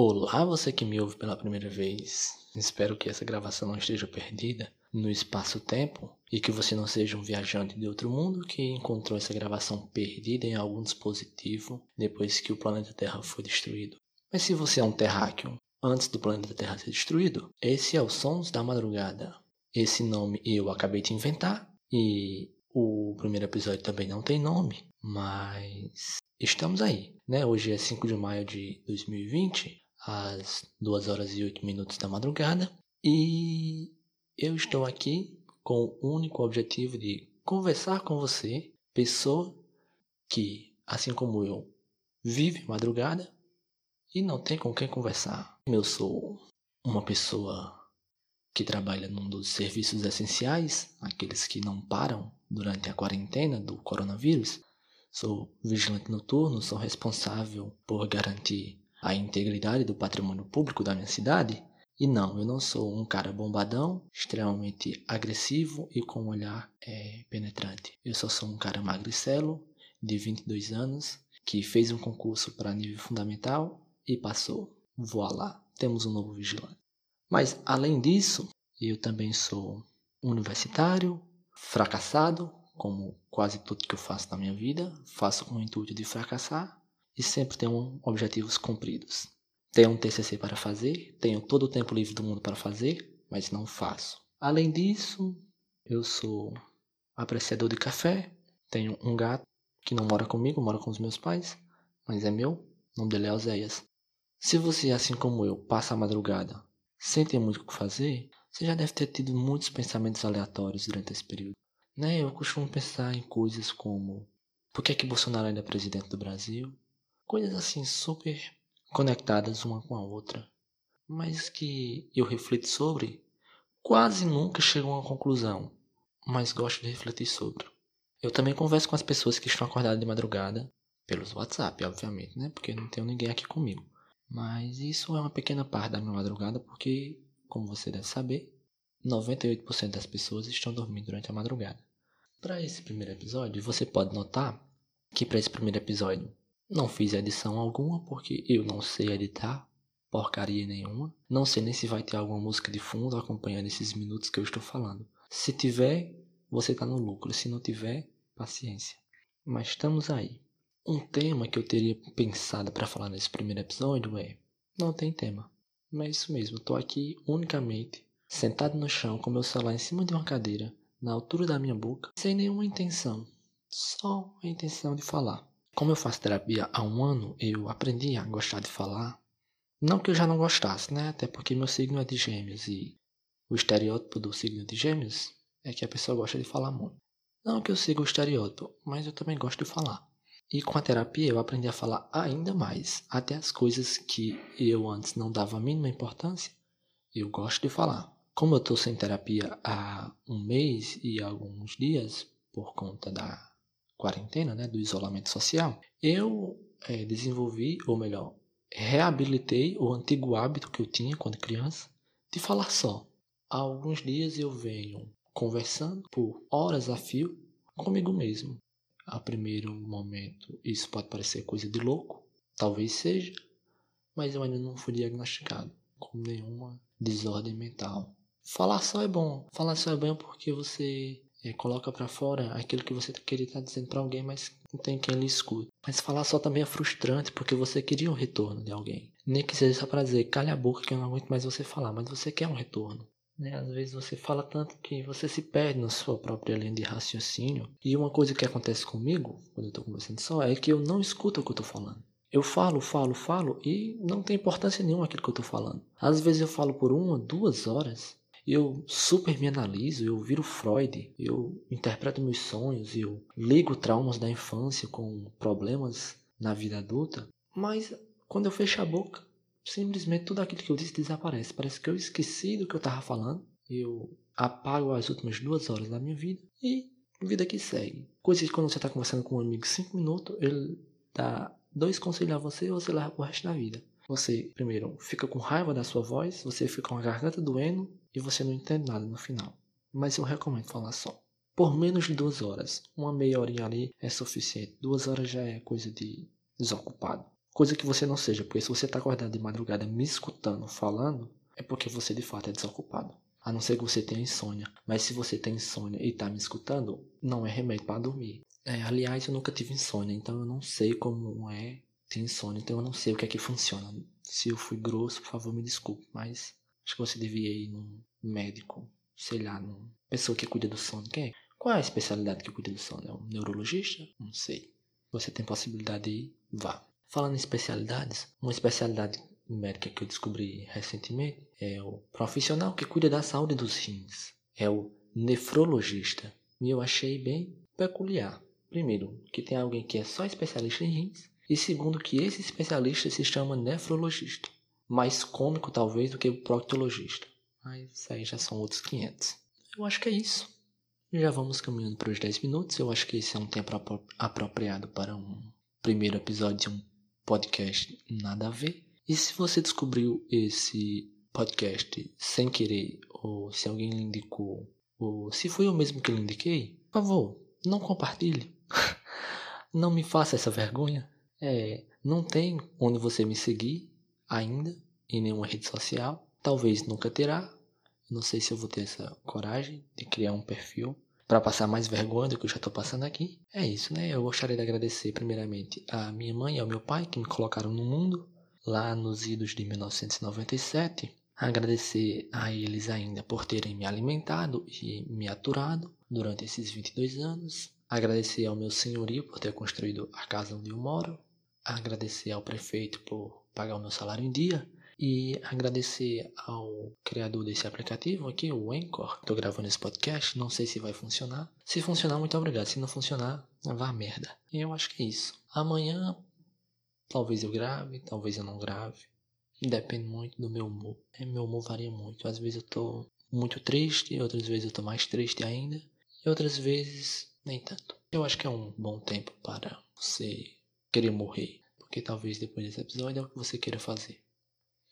Olá, você que me ouve pela primeira vez. Espero que essa gravação não esteja perdida no espaço-tempo e que você não seja um viajante de outro mundo que encontrou essa gravação perdida em algum dispositivo depois que o planeta Terra foi destruído. Mas se você é um terráqueo antes do planeta Terra ser destruído, esse é o Sons da Madrugada. Esse nome eu acabei de inventar e o primeiro episódio também não tem nome, mas estamos aí, né? Hoje é 5 de maio de 2020 às 2 horas e 8 minutos da madrugada e eu estou aqui com o único objetivo de conversar com você, pessoa que, assim como eu, vive madrugada e não tem com quem conversar. Eu sou uma pessoa que trabalha num dos serviços essenciais, aqueles que não param durante a quarentena do coronavírus. Sou vigilante noturno, sou responsável por garantir a integridade do patrimônio público da minha cidade. E não, eu não sou um cara bombadão, extremamente agressivo e com um olhar é, penetrante. Eu só sou um cara magricelo, de 22 anos, que fez um concurso para nível fundamental e passou. Voilá, temos um novo vigilante. Mas, além disso, eu também sou universitário, fracassado, como quase tudo que eu faço na minha vida. Faço com o intuito de fracassar e sempre tenho objetivos cumpridos. Tenho um TCC para fazer, tenho todo o tempo livre do mundo para fazer, mas não faço. Além disso, eu sou apreciador de café, tenho um gato que não mora comigo, mora com os meus pais, mas é meu, o nome dele é Oséias. Se você, assim como eu, passa a madrugada sem ter muito o que fazer, você já deve ter tido muitos pensamentos aleatórios durante esse período. Né? Eu costumo pensar em coisas como por que, é que Bolsonaro ainda é presidente do Brasil? Coisas assim super conectadas uma com a outra, mas que eu reflito sobre, quase nunca chego a uma conclusão, mas gosto de refletir sobre. Eu também converso com as pessoas que estão acordadas de madrugada, pelos WhatsApp, obviamente, né? Porque não tenho ninguém aqui comigo. Mas isso é uma pequena parte da minha madrugada, porque, como você deve saber, 98% das pessoas estão dormindo durante a madrugada. Para esse primeiro episódio, você pode notar que para esse primeiro episódio não fiz edição alguma porque eu não sei editar porcaria nenhuma. Não sei nem se vai ter alguma música de fundo acompanhando esses minutos que eu estou falando. Se tiver, você está no lucro. Se não tiver, paciência. Mas estamos aí. Um tema que eu teria pensado para falar nesse primeiro episódio é: não tem tema. Mas é isso mesmo, estou aqui unicamente sentado no chão com meu celular em cima de uma cadeira, na altura da minha boca, sem nenhuma intenção, só a intenção de falar. Como eu faço terapia há um ano, eu aprendi a gostar de falar. Não que eu já não gostasse, né? Até porque meu signo é de gêmeos e o estereótipo do signo de gêmeos é que a pessoa gosta de falar muito. Não que eu siga o estereótipo, mas eu também gosto de falar. E com a terapia eu aprendi a falar ainda mais. Até as coisas que eu antes não dava a mínima importância, eu gosto de falar. Como eu estou sem terapia há um mês e alguns dias, por conta da quarentena, né, do isolamento social, eu é, desenvolvi, ou melhor, reabilitei o antigo hábito que eu tinha quando criança de falar só. Há alguns dias eu venho conversando por horas a fio comigo mesmo. A primeiro momento isso pode parecer coisa de louco, talvez seja, mas eu ainda não fui diagnosticado com nenhuma desordem mental. Falar só é bom. Falar só é bom porque você é, coloca para fora aquilo que você queria estar dizendo para alguém, mas não tem quem lhe escute. Mas falar só também é frustrante, porque você queria um retorno de alguém. Nem que seja só para dizer, calha a boca que eu não aguento mais você falar, mas você quer um retorno. Né? Às vezes você fala tanto que você se perde na sua própria linha de raciocínio. E uma coisa que acontece comigo, quando eu estou conversando só, é que eu não escuto o que eu estou falando. Eu falo, falo, falo e não tem importância nenhuma aquilo que eu estou falando. Às vezes eu falo por uma, duas horas eu super me analiso, eu viro Freud, eu interpreto meus sonhos, eu ligo traumas da infância com problemas na vida adulta, mas quando eu fecho a boca, simplesmente tudo aquilo que eu disse desaparece. Parece que eu esqueci do que eu estava falando, eu apago as últimas duas horas da minha vida e vida que segue. Coisa que quando você está conversando com um amigo cinco minutos, ele dá dois conselhos a você e você leva pro resto da vida. Você, primeiro, fica com raiva da sua voz, você fica com a garganta doendo e você não entende nada no final. Mas eu recomendo falar só. Por menos de duas horas. Uma meia horinha ali é suficiente. Duas horas já é coisa de desocupado. coisa que você não seja, porque se você está acordado de madrugada me escutando falando, é porque você de fato é desocupado. A não ser que você tenha insônia. Mas se você tem insônia e está me escutando, não é remédio para dormir. É, aliás, eu nunca tive insônia, então eu não sei como é ter insônia, então eu não sei o que é que funciona. Se eu fui grosso, por favor, me desculpe, mas acho que você devia ir num médico, sei lá, numa pessoa que cuida do sono. Quem é? Qual é a especialidade que cuida do sono? É um neurologista? Não sei. Você tem possibilidade de ir? Vá. Falando em especialidades, uma especialidade médica que eu descobri recentemente é o profissional que cuida da saúde dos rins. É o nefrologista. E eu achei bem peculiar. Primeiro, que tem alguém que é só especialista em rins. E segundo, que esse especialista se chama nefrologista. Mais cômico, talvez, do que o proctologista. Mas isso aí já são outros 500. Eu acho que é isso. Já vamos caminhando para os 10 minutos. Eu acho que esse é um tempo apropriado para um primeiro episódio de um podcast nada a ver. E se você descobriu esse podcast sem querer, ou se alguém lhe indicou, ou se foi eu mesmo que lhe indiquei, por favor, não compartilhe. não me faça essa vergonha. É, não tem onde você me seguir ainda em nenhuma rede social. Talvez nunca terá. Não sei se eu vou ter essa coragem de criar um perfil para passar mais vergonha do que eu já estou passando aqui. É isso, né? Eu gostaria de agradecer primeiramente a minha mãe e ao meu pai que me colocaram no mundo lá nos idos de 1997. Agradecer a eles ainda por terem me alimentado e me aturado durante esses 22 anos. Agradecer ao meu senhorio por ter construído a casa onde eu moro. Agradecer ao prefeito por pagar o meu salário em dia. E agradecer ao criador desse aplicativo aqui, o Anchor. Estou gravando esse podcast, não sei se vai funcionar. Se funcionar, muito obrigado. Se não funcionar, vá merda. E eu acho que é isso. Amanhã Talvez eu grave, talvez eu não grave. Depende muito do meu humor. É, meu humor varia muito. Às vezes eu tô muito triste, outras vezes eu tô mais triste ainda. E outras vezes nem tanto. Eu acho que é um bom tempo para você querer morrer. Porque talvez depois desse episódio é o que você queira fazer.